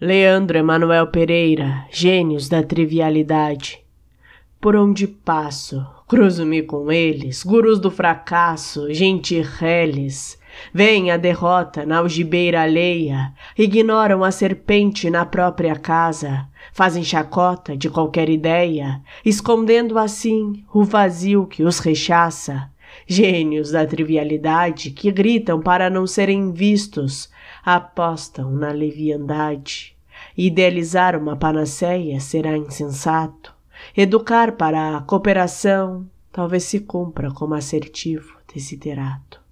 Leandro Emanuel Pereira, gênios da trivialidade. Por onde passo, cruzo-me com eles, gurus do fracasso, gente reles. Vem a derrota na algibeira alheia, ignoram a serpente na própria casa, fazem chacota de qualquer ideia, escondendo assim o vazio que os rechaça. Gênios da trivialidade que gritam para não serem vistos, apostam na leviandade. Idealizar uma panaceia será insensato. Educar para a cooperação talvez se cumpra como assertivo desiderato.